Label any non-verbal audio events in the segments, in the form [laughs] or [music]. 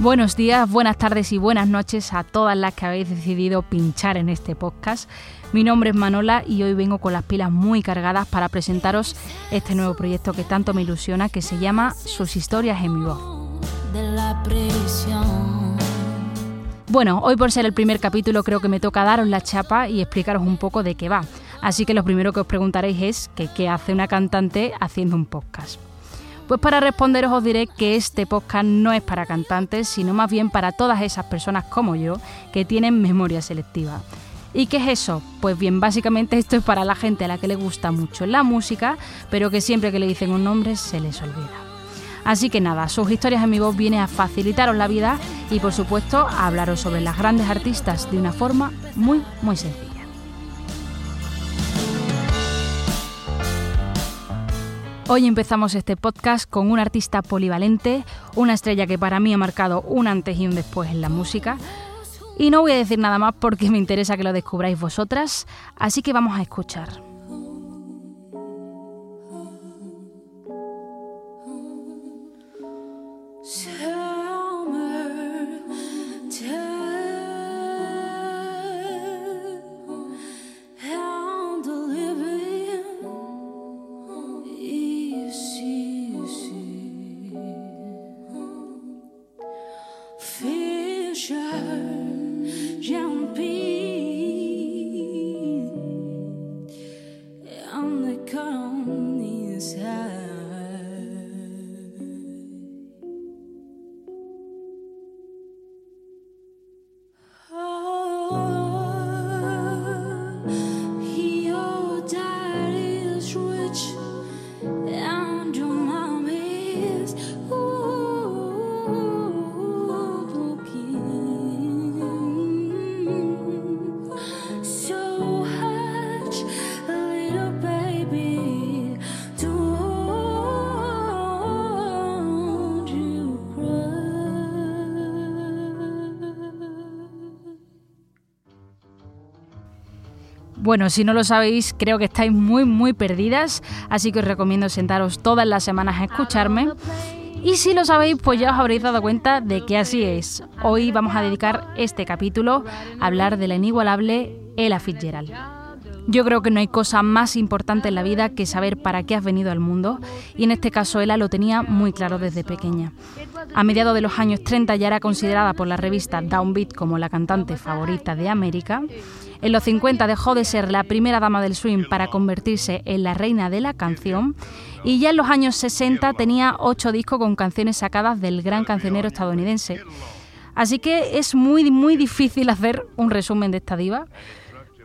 Buenos días, buenas tardes y buenas noches a todas las que habéis decidido pinchar en este podcast. Mi nombre es Manola y hoy vengo con las pilas muy cargadas para presentaros este nuevo proyecto que tanto me ilusiona, que se llama Sus historias en mi voz. Bueno, hoy por ser el primer capítulo creo que me toca daros la chapa y explicaros un poco de qué va. Así que lo primero que os preguntaréis es qué hace una cantante haciendo un podcast. Pues para responderos os diré que este podcast no es para cantantes, sino más bien para todas esas personas como yo que tienen memoria selectiva. ¿Y qué es eso? Pues bien, básicamente esto es para la gente a la que le gusta mucho la música, pero que siempre que le dicen un nombre se les olvida. Así que nada, sus historias en mi voz vienen a facilitaros la vida y por supuesto a hablaros sobre las grandes artistas de una forma muy, muy sencilla. Hoy empezamos este podcast con un artista polivalente, una estrella que para mí ha marcado un antes y un después en la música. Y no voy a decir nada más porque me interesa que lo descubráis vosotras, así que vamos a escuchar. Bueno, si no lo sabéis, creo que estáis muy, muy perdidas, así que os recomiendo sentaros todas las semanas a escucharme. Y si lo sabéis, pues ya os habréis dado cuenta de que así es. Hoy vamos a dedicar este capítulo a hablar de la inigualable Ella Fitzgerald. Yo creo que no hay cosa más importante en la vida que saber para qué has venido al mundo, y en este caso Ella lo tenía muy claro desde pequeña. A mediados de los años 30 ya era considerada por la revista Downbeat como la cantante favorita de América, en los 50 dejó de ser la primera dama del swing para convertirse en la reina de la canción y ya en los años 60 tenía ocho discos con canciones sacadas del gran cancionero estadounidense. Así que es muy, muy difícil hacer un resumen de esta diva.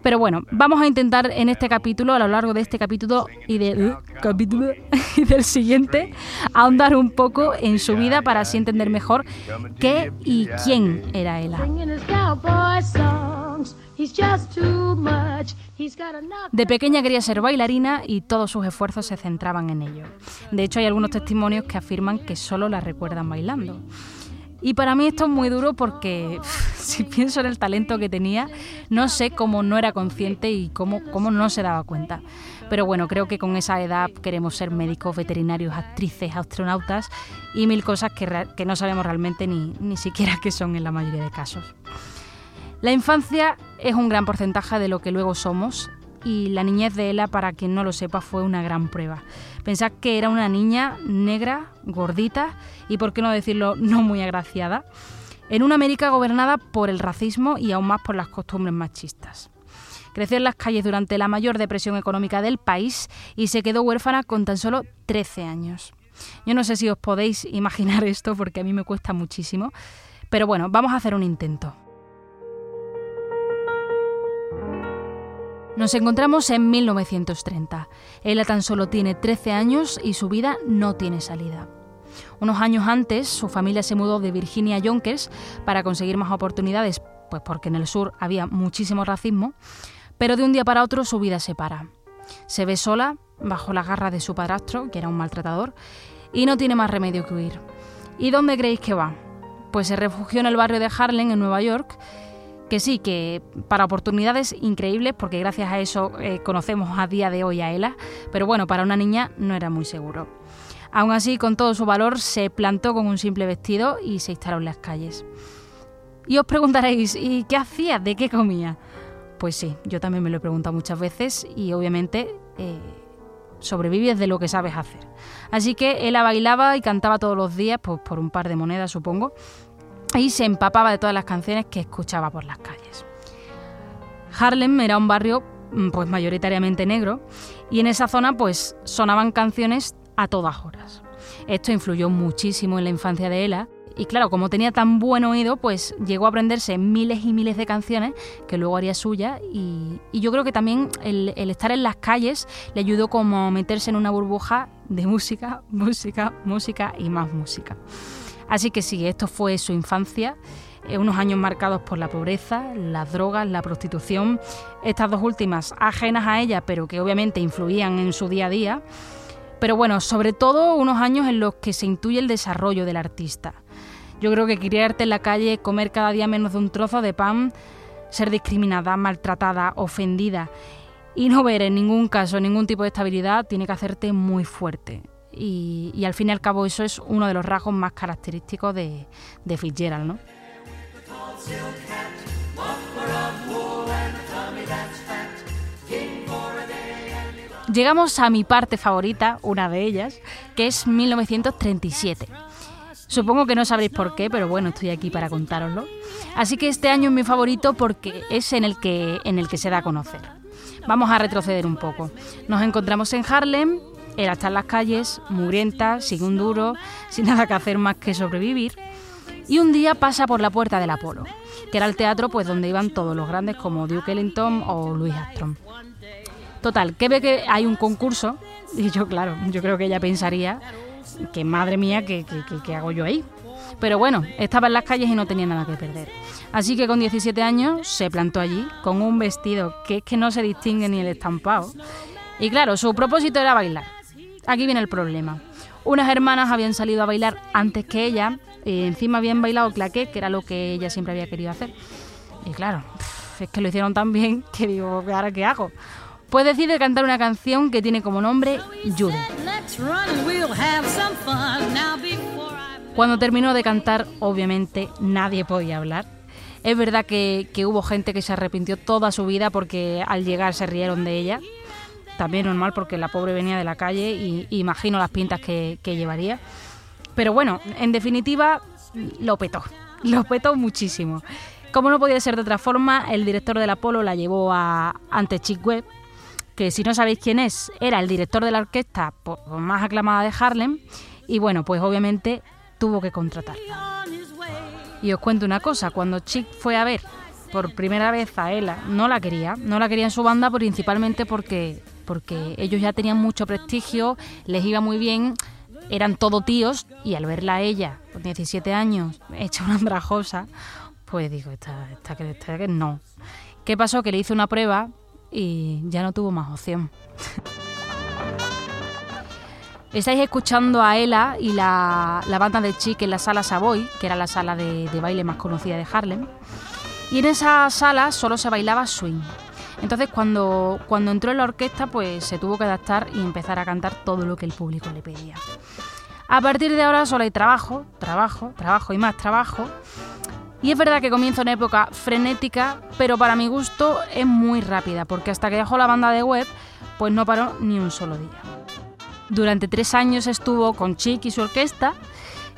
Pero bueno, vamos a intentar en este capítulo, a lo largo de este capítulo y, de, capítulo [laughs] y del siguiente, ahondar un poco en su vida para así entender mejor qué y quién era ella. De pequeña quería ser bailarina y todos sus esfuerzos se centraban en ello. De hecho, hay algunos testimonios que afirman que solo la recuerdan bailando. Y para mí esto es muy duro porque [laughs] si pienso en el talento que tenía, no sé cómo no era consciente y cómo, cómo no se daba cuenta. Pero bueno, creo que con esa edad queremos ser médicos, veterinarios, actrices, astronautas y mil cosas que, que no sabemos realmente ni, ni siquiera qué son en la mayoría de casos. La infancia es un gran porcentaje de lo que luego somos y la niñez de Ella, para quien no lo sepa, fue una gran prueba. Pensad que era una niña negra, gordita y, por qué no decirlo, [laughs] no muy agraciada, en una América gobernada por el racismo y aún más por las costumbres machistas. Creció en las calles durante la mayor depresión económica del país y se quedó huérfana con tan solo 13 años. Yo no sé si os podéis [laughs] imaginar esto porque a mí me cuesta muchísimo, pero bueno, vamos a hacer un intento. Nos encontramos en 1930. Ella tan solo tiene 13 años y su vida no tiene salida. Unos años antes, su familia se mudó de Virginia a Yonkers para conseguir más oportunidades, pues porque en el sur había muchísimo racismo, pero de un día para otro su vida se para. Se ve sola, bajo las garras de su padrastro, que era un maltratador, y no tiene más remedio que huir. ¿Y dónde creéis que va? Pues se refugió en el barrio de Harlem, en Nueva York, que sí, que para oportunidades increíbles, porque gracias a eso eh, conocemos a día de hoy a Ela, pero bueno, para una niña no era muy seguro. Aún así, con todo su valor, se plantó con un simple vestido y se instaló en las calles. Y os preguntaréis, ¿y qué hacía? ¿De qué comía? Pues sí, yo también me lo he preguntado muchas veces y obviamente eh, sobrevives de lo que sabes hacer. Así que ella bailaba y cantaba todos los días, pues por un par de monedas supongo, y se empapaba de todas las canciones que escuchaba por las calles. Harlem era un barrio mm, pues mayoritariamente negro y en esa zona pues sonaban canciones a todas horas. Esto influyó muchísimo en la infancia de Ella y claro, como tenía tan buen oído, pues llegó a aprenderse miles y miles de canciones que luego haría suya y, yo creo que también el, el, estar en las calles le ayudó como a meterse en una burbuja de música, música, música y más música. Así que sí, esto fue su infancia, eh, unos años marcados por la pobreza, las drogas, la prostitución, estas dos últimas ajenas a ella, pero que obviamente influían en su día a día. Pero bueno, sobre todo unos años en los que se intuye el desarrollo del artista. Yo creo que criarte en la calle, comer cada día menos de un trozo de pan, ser discriminada, maltratada, ofendida y no ver en ningún caso ningún tipo de estabilidad tiene que hacerte muy fuerte. Y, al fin y al cabo eso es uno de los rasgos más característicos de, de Fitzgerald, ¿no? Llegamos a mi parte favorita, una de ellas, que es 1937. Supongo que no sabréis por qué, pero bueno, estoy aquí para contároslo. Así que este año es mi favorito porque es en el que, en el que se da a conocer. Vamos a retroceder un poco. Nos encontramos en Harlem, era estar en las calles, mugrienta, sin un duro, sin nada que hacer más que sobrevivir. Y un día pasa por la puerta del Apolo, que era el teatro pues donde iban todos los grandes como Duke Ellington o Louis Armstrong. Total, que ve que hay un concurso y yo, claro, yo creo que ella pensaría que madre mía, ¿qué, hago yo ahí? Pero bueno, estaba en las calles y no tenía nada que perder. Así que con 17 años se plantó allí con un vestido que es que no se distingue ni el estampado. Y claro, su propósito era bailar. Aquí viene el problema. Unas hermanas habían salido a bailar antes que ella y encima habían bailado claqué, que era lo que ella siempre había querido hacer. Y claro, es que lo hicieron tan bien [laughs] que digo, ¿ahora qué hago? Pues decide cantar una canción que tiene como nombre Judy. Cuando terminó de cantar, obviamente nadie podía hablar. Es verdad que, que, hubo gente que se arrepintió toda su vida porque al llegar se rieron de ella también normal porque la pobre venía de la calle y, imagino las pintas que, llevaría. Pero bueno, en definitiva, lo petó, [laughs] lo petó muchísimo. Como no podía ser de otra forma, el director del Apolo la llevó a, ante Chick Webb, que si no sabéis quién es, era el director de la orquesta más aclamada de Harlem, y bueno, pues obviamente tuvo que contratarla. Y os cuento una cosa, cuando Chick fue a ver por primera vez a Ella, no la quería, no la quería en su banda principalmente porque porque ellos ya tenían mucho prestigio, les iba muy bien, eran todo tíos y al verla a ella, con 17 años, [laughs] hecha una andrajosa, pues digo, esta, esta, esta, que no. ¿Qué pasó? Que le hice una prueba y ya no tuvo más opción. [laughs] Estáis escuchando a Ella y la, banda de Chic en la sala Savoy, que era la sala de, de baile más conocida de Harlem. Y en esa sala solo se bailaba swing. Entonces cuando, cuando entró en la orquesta pues se tuvo que adaptar y empezar a cantar todo lo que el público le pedía. A partir de ahora solo hay trabajo, trabajo, trabajo y más trabajo. Y es verdad que comienza una época frenética, pero para mi gusto es muy rápida, porque hasta que dejó la banda de web, pues no paró ni un solo día. Durante tres años estuvo con Chic y su orquesta,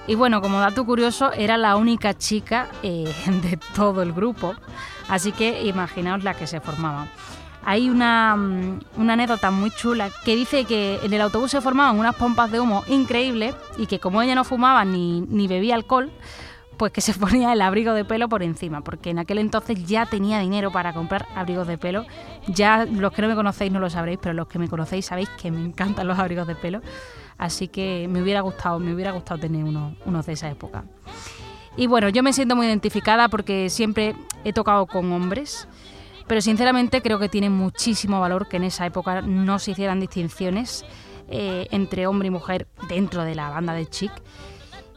y bueno, como dato curioso, era la única chica eh, [laughs] de todo el grupo. Así que imaginaos la que se formaba. Hay una, mm, una, anécdota muy chula que dice que en el autobús se formaban unas pompas de humo increíbles y que como ella no fumaba ni, ni bebía alcohol, pues que se [laughs] ponía el abrigo de pelo por encima, porque en aquel entonces ya tenía dinero para comprar abrigos de pelo. Ya los que no me conocéis no lo sabréis, pero los que me conocéis sabéis que me encantan los abrigos de pelo. Así que me hubiera gustado, me hubiera gustado tener uno, unos de esa época. Y bueno, yo me siento muy identificada porque siempre he tocado con hombres, pero sinceramente creo que tiene muchísimo valor que en esa época no se hicieran distinciones eh, entre hombre y mujer dentro de la banda de Chic.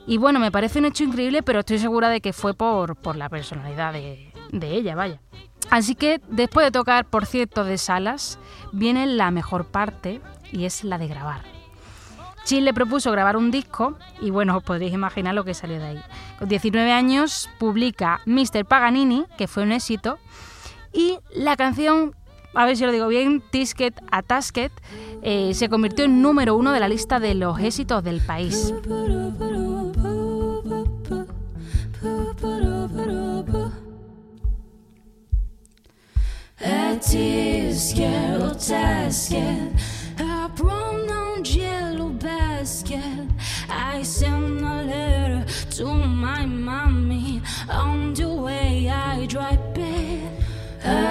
Y bueno, me parece un hecho increíble, pero estoy segura de que fue por, por la personalidad de, de ella, vaya. Así que después de tocar por cierto de salas, viene la mejor parte y es la de grabar. Chill le propuso grabar un disco y bueno, os podréis imaginar lo que salió de ahí. Con 19 años publica Mr. Paganini, que fue un éxito, y la canción, a ver si lo digo bien, Tisket a Tasket, eh, se convirtió en número uno de la lista de los éxitos del país.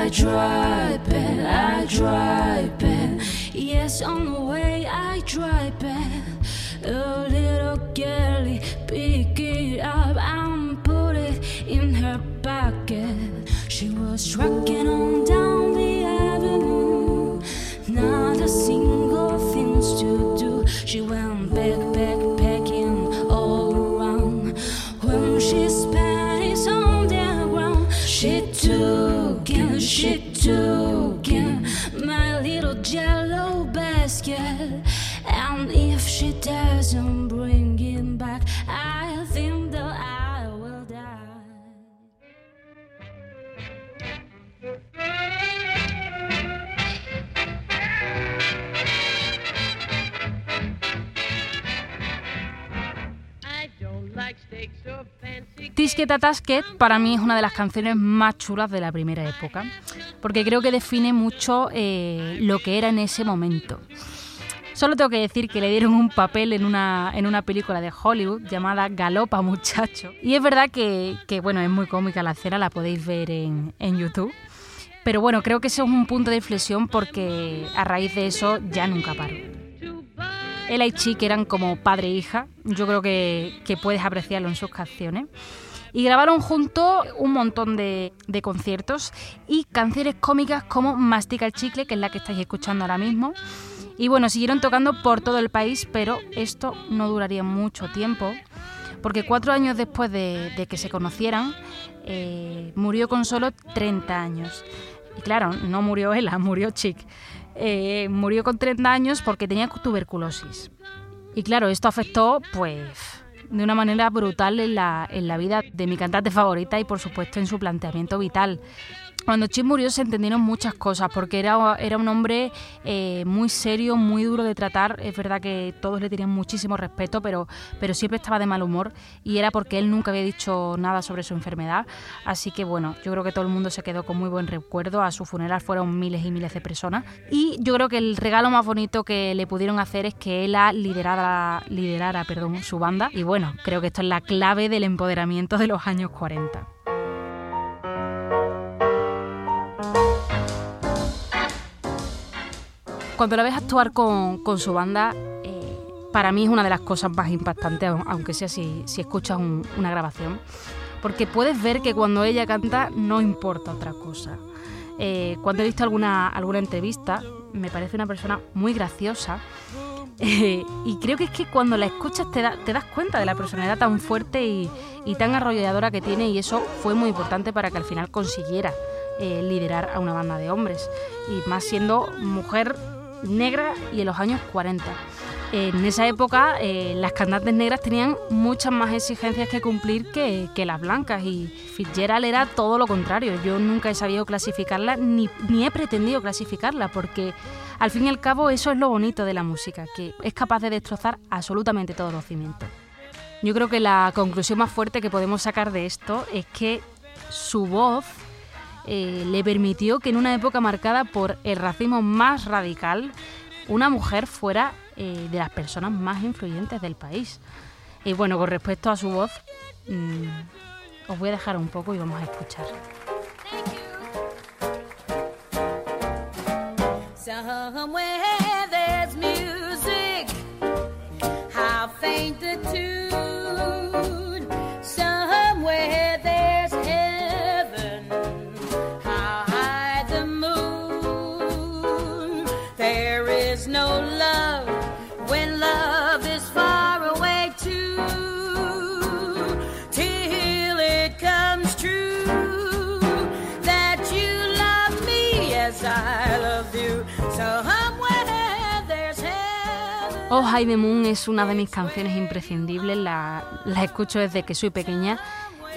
I drive it, I drive it. Yes, on the way, I drive it. A little girlie pick it up and put it in her pocket. She was trucking on down the avenue, not a single thing to do. She went back, back, shit too. Tisket a Tasket para mí es una de las canciones más chulas de la primera época, porque creo que define mucho eh, lo que era en ese momento. Solo tengo que decir que le dieron un papel en una, en una película de Hollywood llamada Galopa Muchacho. Y es verdad que, que bueno, es muy cómica la escena, la podéis ver en, en YouTube. Pero bueno, creo que eso es un punto de inflexión porque a raíz de eso ya nunca paró. Él y Chick eran como padre e hija, yo creo que, que puedes apreciarlo en sus canciones. Y grabaron juntos un montón de, conciertos y canciones cómicas como Mastica el chicle, que es la que estáis escuchando ahora mismo. Y bueno, siguieron tocando por todo el país, pero esto no duraría mucho tiempo, porque cuatro años después de, que se conocieran, eh, murió con solo 30 años. Y claro, no murió ella, murió Chick. Eh, murió con 30 años porque tenía tuberculosis. Y claro, esto afectó, pues, de una manera brutal en la, en la vida de mi cantante favorita y, por supuesto, en su planteamiento vital. Cuando Chip murió se entendieron muchas cosas, porque era, era un hombre eh, muy serio, muy duro de tratar. Es verdad que todos le tenían muchísimo respeto, pero, pero siempre estaba de mal humor y era porque él nunca había dicho nada sobre su enfermedad. Así que bueno, yo creo que todo el mundo se quedó con muy buen recuerdo. A su funeral fueron miles y miles de personas. Y yo creo que el regalo más bonito que le pudieron hacer es que él liderara, liderara perdón, su banda. Y bueno, creo que esto es la clave del empoderamiento de los años 40. Cuando la ves actuar con, con su banda, eh, para mí es una de las cosas más impactantes, aunque sea si, si escuchas un, una grabación, porque puedes ver que cuando ella canta no importa otra cosa. Eh, cuando he visto alguna, alguna entrevista, me parece una persona muy graciosa. Eh, y creo que es que cuando la escuchas te, da, te das cuenta de la personalidad tan fuerte y, y, tan arrolladora que tiene y eso fue muy importante para que al final consiguiera liderar a una banda de hombres. Y más siendo mujer negra y en los años 40. En esa época eh, las cantantes negras tenían muchas más exigencias que cumplir que, las blancas y Fitzgerald era todo lo contrario. Yo nunca he sabido clasificarla ni, ni he pretendido clasificarla porque al fin y al cabo eso es lo bonito de la música, que es capaz de destrozar absolutamente todos los cimientos. Yo creo que la conclusión más fuerte que podemos sacar de esto es que su voz eh, le permitió que en una época marcada por el racismo más radical, una mujer fuera eh, de las personas más influyentes del país. Y bueno, con respecto a su voz, mmm, os voy a dejar un poco y vamos a escuchar. Somewhere. Oh the Moon es una de mis canciones imprescindibles, la, la escucho desde que soy pequeña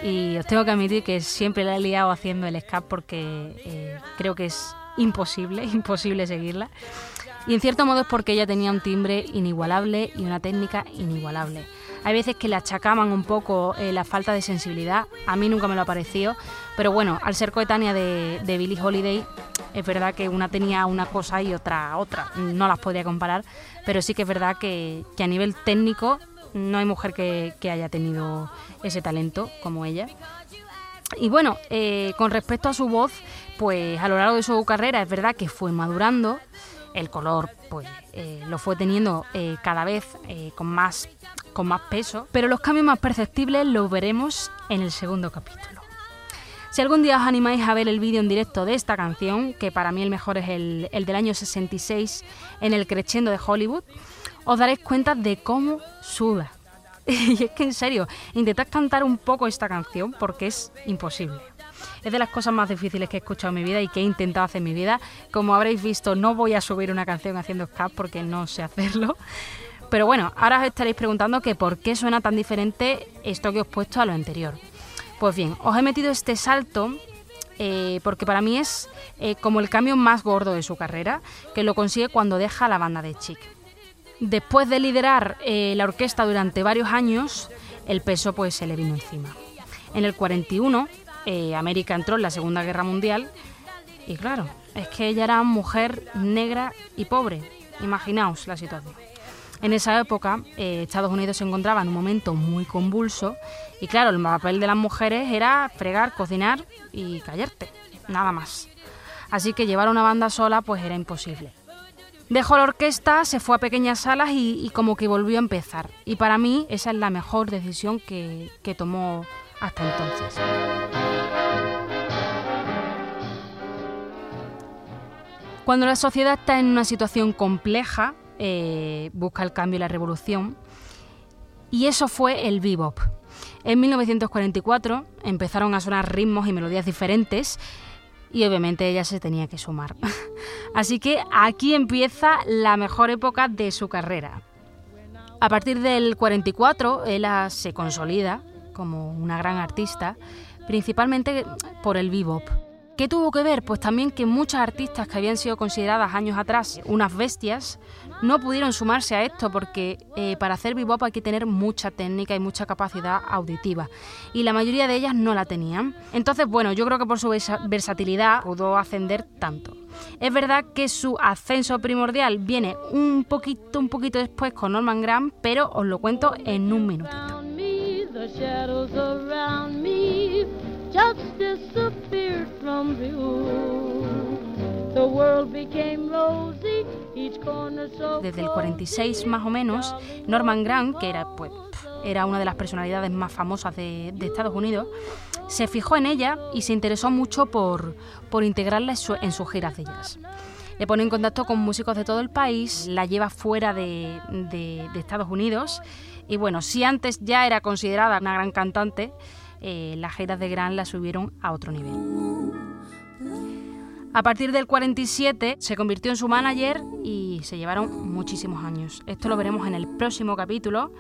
y os tengo que admitir que siempre la he liado haciendo el escape porque eh, creo que es imposible, [laughs] imposible seguirla. Y en cierto modo es porque ella tenía un timbre inigualable y una técnica inigualable. Hay veces que le achacaban un poco eh, la falta de sensibilidad, a mí nunca me lo ha parecido, pero bueno, al ser coetánea de, de Billie Holiday, es verdad que una tenía una cosa y otra otra, no las podría comparar, pero sí que es verdad que, a nivel técnico no hay mujer que, haya tenido ese talento como ella. Y bueno, eh, con respecto a su voz, pues a lo largo de su carrera es verdad que fue madurando, el color pues eh, lo fue teniendo eh, cada vez con, más, con más peso, pero los cambios más perceptibles los veremos en el segundo capítulo. Si algún día os animáis a ver el vídeo en directo de esta canción, que para mí el mejor es el, del año 66 en el Crescendo de Hollywood, os daréis cuenta de cómo suda. [laughs] y es que en serio, intentad cantar un poco esta canción porque es imposible. Es de las cosas más difíciles que he escuchado en mi vida y que he intentado hacer en mi vida. Como habréis visto, no voy a subir una canción haciendo ska porque no sé hacerlo. Pero bueno, ahora os estaréis preguntando que por qué suena tan diferente esto que os he puesto a lo anterior. Pues bien, os he metido este salto eh, porque para mí es eh, como el cambio más gordo de su carrera, que lo consigue cuando deja la banda de Chic. Después de liderar eh, la orquesta durante varios años, el peso pues se le vino encima. En el 41, América entró en la Segunda Guerra Mundial y claro, es que ella era mujer negra y pobre. Imaginaos la situación. En esa época, eh, Estados Unidos se encontraba en un momento muy convulso y claro, el papel de las mujeres era fregar, cocinar y callarte, nada más. Así que llevar una banda sola pues era imposible. Dejó la orquesta, se fue a pequeñas salas y, como que volvió a empezar. Y para mí esa es la mejor decisión que, que tomó hasta entonces. Cuando la sociedad está en una situación compleja, eh, busca el cambio y la revolución. Y eso fue el bebop. En 1944 empezaron a sonar ritmos y melodías diferentes y obviamente ella se tenía que sumar. [laughs] Así que aquí empieza la mejor época de su carrera. A partir del 44 ella se consolida como una gran artista, principalmente por el bebop. ¿Qué tuvo que ver? Pues también que muchas artistas que habían sido consideradas años atrás unas bestias no pudieron sumarse a esto porque eh, para hacer bebop hay que tener mucha técnica y mucha capacidad auditiva y la mayoría de ellas no la tenían. Entonces, bueno, yo creo que por su versatilidad pudo ascender tanto. Es verdad que su ascenso primordial viene un poquito, un poquito después con Norman Graham, pero os lo cuento en un minutito. Desde el 46 más o menos, Norman Grant, que era, pues, era una de las personalidades más famosas de, Estados Unidos, se fijó en ella y se interesó mucho por, por integrarla en, sus giras de jazz. Le pone en contacto con músicos de todo el país, la lleva fuera de, de Estados Unidos y bueno, si antes ya era considerada una gran cantante, eh, las giras de Gran la subieron a otro nivel. A partir del 47 se convirtió en su manager y se llevaron muchísimos años. Esto lo veremos en el próximo capítulo.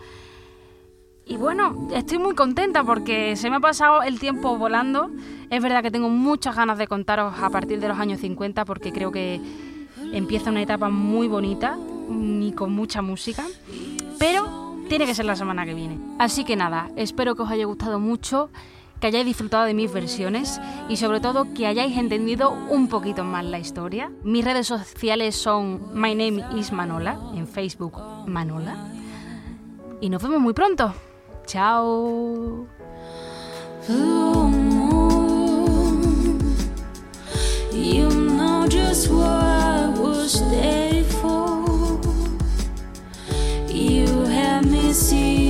Y bueno, estoy muy contenta porque se me ha pasado el tiempo volando. Es verdad que tengo muchas ganas de contaros a partir de los años 50 porque creo que empieza una etapa muy bonita y con mucha música. Pero tiene que ser la semana que viene. Así que nada, espero que os haya gustado mucho, que hayáis disfrutado de mis versiones y sobre todo que hayáis entendido un poquito más la historia. Mis redes sociales son My Name is Manola, en Facebook Manola. Y nos vemos muy pronto. Chao. sim